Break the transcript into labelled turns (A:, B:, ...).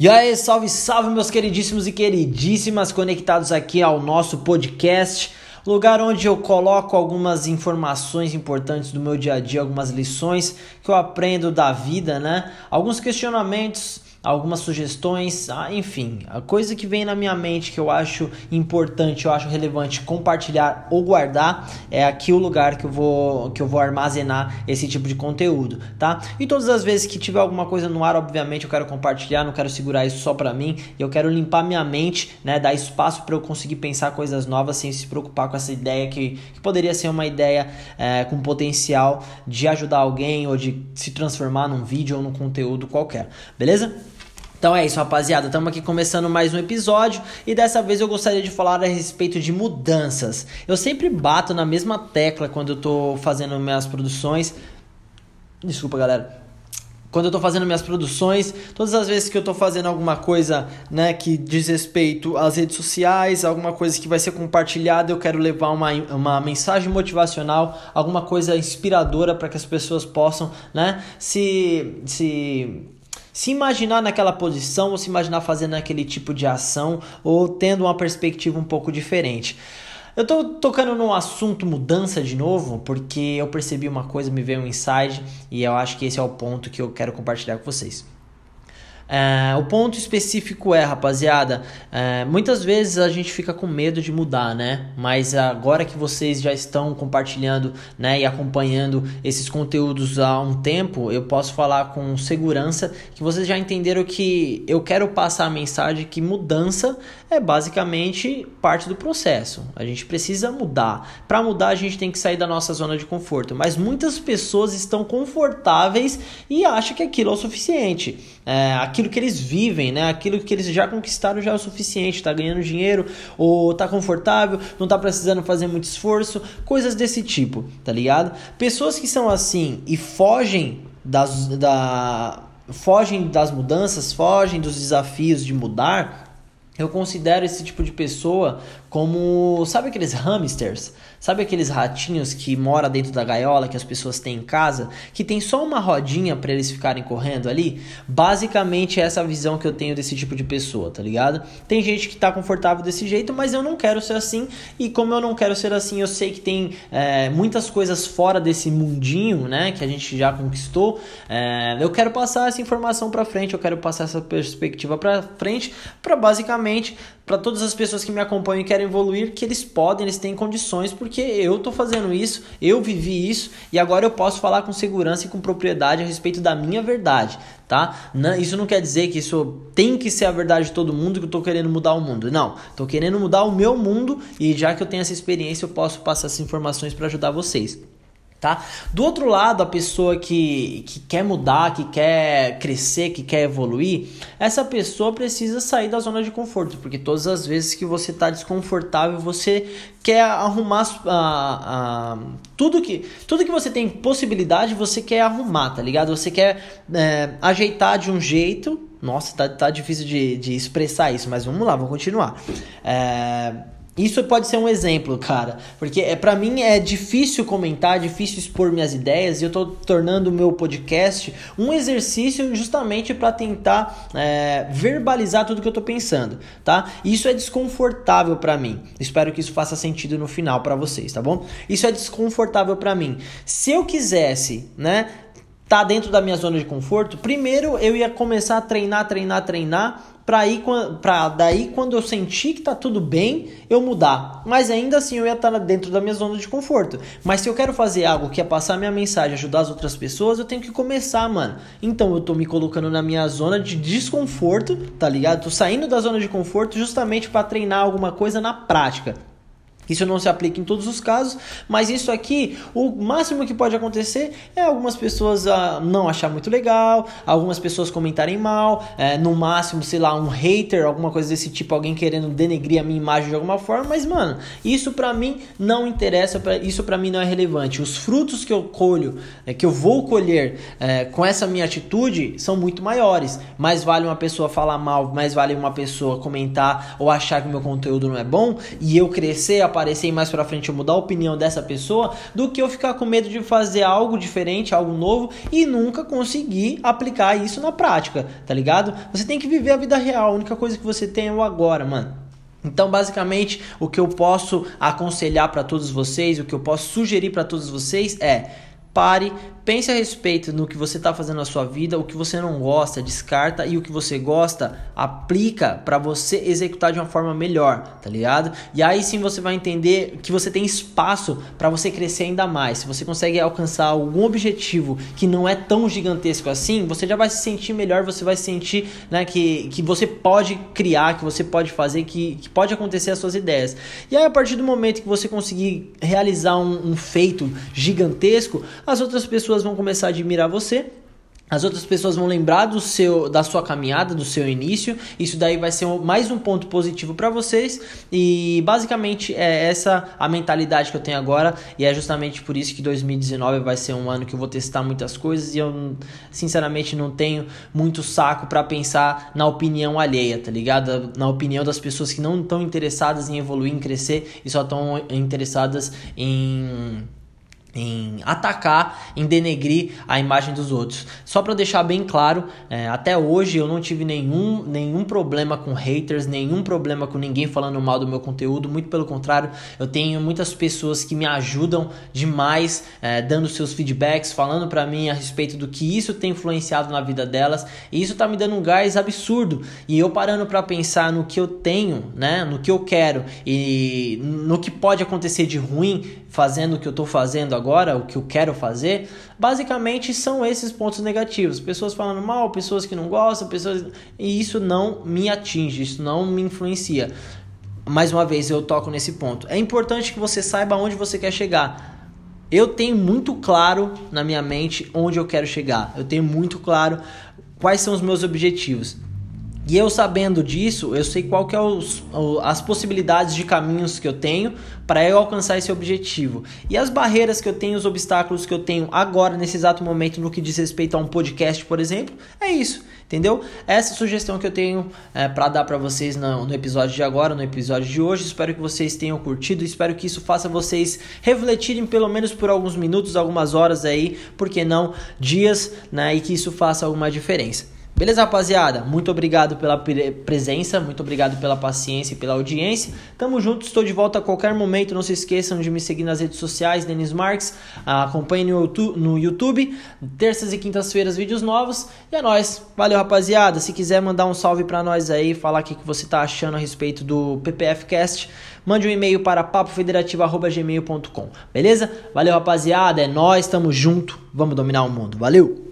A: E aí, salve, salve, meus queridíssimos e queridíssimas conectados aqui ao nosso podcast, lugar onde eu coloco algumas informações importantes do meu dia a dia, algumas lições que eu aprendo da vida, né? Alguns questionamentos algumas sugestões, ah, enfim, a coisa que vem na minha mente que eu acho importante, eu acho relevante compartilhar ou guardar é aqui o lugar que eu vou que eu vou armazenar esse tipo de conteúdo, tá? E todas as vezes que tiver alguma coisa no ar, obviamente eu quero compartilhar, não quero segurar isso só para mim, eu quero limpar minha mente, né, dar espaço para eu conseguir pensar coisas novas sem se preocupar com essa ideia que, que poderia ser uma ideia é, com potencial de ajudar alguém ou de se transformar num vídeo ou num conteúdo qualquer, beleza? Então é isso, rapaziada. Estamos aqui começando mais um episódio e dessa vez eu gostaria de falar a respeito de mudanças. Eu sempre bato na mesma tecla quando eu tô fazendo minhas produções. Desculpa, galera. Quando eu tô fazendo minhas produções, todas as vezes que eu tô fazendo alguma coisa, né, que diz respeito às redes sociais, alguma coisa que vai ser compartilhada, eu quero levar uma, uma mensagem motivacional, alguma coisa inspiradora para que as pessoas possam, né, se se se imaginar naquela posição ou se imaginar fazendo aquele tipo de ação ou tendo uma perspectiva um pouco diferente. Eu tô tocando no assunto mudança de novo, porque eu percebi uma coisa, me veio um insight e eu acho que esse é o ponto que eu quero compartilhar com vocês. É, o ponto específico é, rapaziada, é, muitas vezes a gente fica com medo de mudar, né? Mas agora que vocês já estão compartilhando né, e acompanhando esses conteúdos há um tempo, eu posso falar com segurança que vocês já entenderam que eu quero passar a mensagem que mudança é basicamente parte do processo. A gente precisa mudar. Para mudar, a gente tem que sair da nossa zona de conforto. Mas muitas pessoas estão confortáveis e acham que aquilo é o suficiente. É, aquilo que eles vivem, né? Aquilo que eles já conquistaram já é o suficiente, tá ganhando dinheiro, ou tá confortável, não tá precisando fazer muito esforço, coisas desse tipo, tá ligado? Pessoas que são assim e fogem das, da, fogem das mudanças, fogem dos desafios de mudar, eu considero esse tipo de pessoa como, sabe aqueles hamsters? Sabe aqueles ratinhos que mora dentro da gaiola que as pessoas têm em casa, que tem só uma rodinha para eles ficarem correndo ali? Basicamente é essa visão que eu tenho desse tipo de pessoa, tá ligado? Tem gente que tá confortável desse jeito, mas eu não quero ser assim. E como eu não quero ser assim, eu sei que tem é, muitas coisas fora desse mundinho, né, que a gente já conquistou. É, eu quero passar essa informação para frente, eu quero passar essa perspectiva para frente, para basicamente para todas as pessoas que me acompanham e querem evoluir, que eles podem, eles têm condições, porque eu tô fazendo isso, eu vivi isso e agora eu posso falar com segurança e com propriedade a respeito da minha verdade, tá? Não, isso não quer dizer que isso tem que ser a verdade de todo mundo que eu tô querendo mudar o mundo. Não, tô querendo mudar o meu mundo e já que eu tenho essa experiência, eu posso passar essas informações para ajudar vocês tá? Do outro lado, a pessoa que, que quer mudar, que quer crescer, que quer evoluir, essa pessoa precisa sair da zona de conforto, porque todas as vezes que você está desconfortável, você quer arrumar tudo que tudo que você tem possibilidade, você quer arrumar, tá ligado? Você quer é, ajeitar de um jeito. Nossa, tá, tá difícil de, de expressar isso, mas vamos lá, vamos continuar. É, isso pode ser um exemplo, cara, porque é para mim é difícil comentar, difícil expor minhas ideias e eu tô tornando o meu podcast um exercício justamente para tentar é, verbalizar tudo que eu tô pensando, tá? Isso é desconfortável para mim. Espero que isso faça sentido no final para vocês, tá bom? Isso é desconfortável para mim. Se eu quisesse, né, tá dentro da minha zona de conforto, primeiro eu ia começar a treinar, treinar, treinar para ir para daí quando eu sentir que tá tudo bem, eu mudar. Mas ainda assim eu ia estar tá dentro da minha zona de conforto. Mas se eu quero fazer algo que é passar minha mensagem, ajudar as outras pessoas, eu tenho que começar, mano. Então eu tô me colocando na minha zona de desconforto, tá ligado? Tô saindo da zona de conforto justamente para treinar alguma coisa na prática. Isso não se aplica em todos os casos, mas isso aqui, o máximo que pode acontecer é algumas pessoas ah, não achar muito legal, algumas pessoas comentarem mal, é, no máximo, sei lá, um hater, alguma coisa desse tipo, alguém querendo denegrir a minha imagem de alguma forma, mas mano, isso pra mim não interessa, isso pra mim não é relevante. Os frutos que eu colho, é, que eu vou colher é, com essa minha atitude são muito maiores. Mais vale uma pessoa falar mal, mais vale uma pessoa comentar ou achar que meu conteúdo não é bom e eu crescer a aparecer mais pra frente eu mudar a opinião dessa pessoa, do que eu ficar com medo de fazer algo diferente, algo novo e nunca conseguir aplicar isso na prática, tá ligado? Você tem que viver a vida real, a única coisa que você tem é o agora, mano. Então, basicamente, o que eu posso aconselhar para todos vocês, o que eu posso sugerir para todos vocês é pare, pense a respeito no que você está fazendo na sua vida, o que você não gosta, descarta e o que você gosta, aplica para você executar de uma forma melhor, tá ligado? E aí sim você vai entender que você tem espaço para você crescer ainda mais. Se você consegue alcançar algum objetivo que não é tão gigantesco assim, você já vai se sentir melhor, você vai sentir né, que, que você pode criar, que você pode fazer, que, que pode acontecer as suas ideias. E aí, a partir do momento que você conseguir realizar um, um feito gigantesco, as outras pessoas vão começar a admirar você as outras pessoas vão lembrar do seu, da sua caminhada, do seu início. Isso daí vai ser mais um ponto positivo para vocês. E basicamente é essa a mentalidade que eu tenho agora. E é justamente por isso que 2019 vai ser um ano que eu vou testar muitas coisas. E eu, sinceramente, não tenho muito saco para pensar na opinião alheia, tá ligado? Na opinião das pessoas que não estão interessadas em evoluir, em crescer e só estão interessadas em em atacar, em denegrir a imagem dos outros. Só para deixar bem claro, é, até hoje eu não tive nenhum, nenhum problema com haters, nenhum problema com ninguém falando mal do meu conteúdo. Muito pelo contrário, eu tenho muitas pessoas que me ajudam demais, é, dando seus feedbacks, falando para mim a respeito do que isso tem influenciado na vida delas. E isso tá me dando um gás absurdo. E eu parando para pensar no que eu tenho, né, no que eu quero e no que pode acontecer de ruim fazendo o que eu estou fazendo agora, o que eu quero fazer, basicamente são esses pontos negativos. Pessoas falando mal, pessoas que não gostam, pessoas. E isso não me atinge, isso não me influencia. Mais uma vez, eu toco nesse ponto. É importante que você saiba onde você quer chegar. Eu tenho muito claro na minha mente onde eu quero chegar. Eu tenho muito claro quais são os meus objetivos. E eu sabendo disso, eu sei qual que é os, as possibilidades de caminhos que eu tenho para eu alcançar esse objetivo. E as barreiras que eu tenho, os obstáculos que eu tenho agora, nesse exato momento, no que diz respeito a um podcast, por exemplo, é isso, entendeu? Essa sugestão que eu tenho é, para dar para vocês no, no, episódio de agora, no episódio de hoje. Espero que vocês tenham curtido, espero que isso faça vocês refletirem pelo menos por alguns minutos, algumas horas aí, por que não dias, né? E que isso faça alguma diferença. Beleza, rapaziada? Muito obrigado pela presença, muito obrigado pela paciência e pela audiência. Tamo junto, estou de volta a qualquer momento. Não se esqueçam de me seguir nas redes sociais, Denis Marques. Acompanhe no YouTube, terças e quintas-feiras, vídeos novos. E é nóis. Valeu, rapaziada. Se quiser mandar um salve pra nós aí, falar o que você tá achando a respeito do PPFcast, mande um e-mail para papofederativo.gmail.com. Beleza? Valeu, rapaziada. É nóis, tamo junto. Vamos dominar o mundo. Valeu!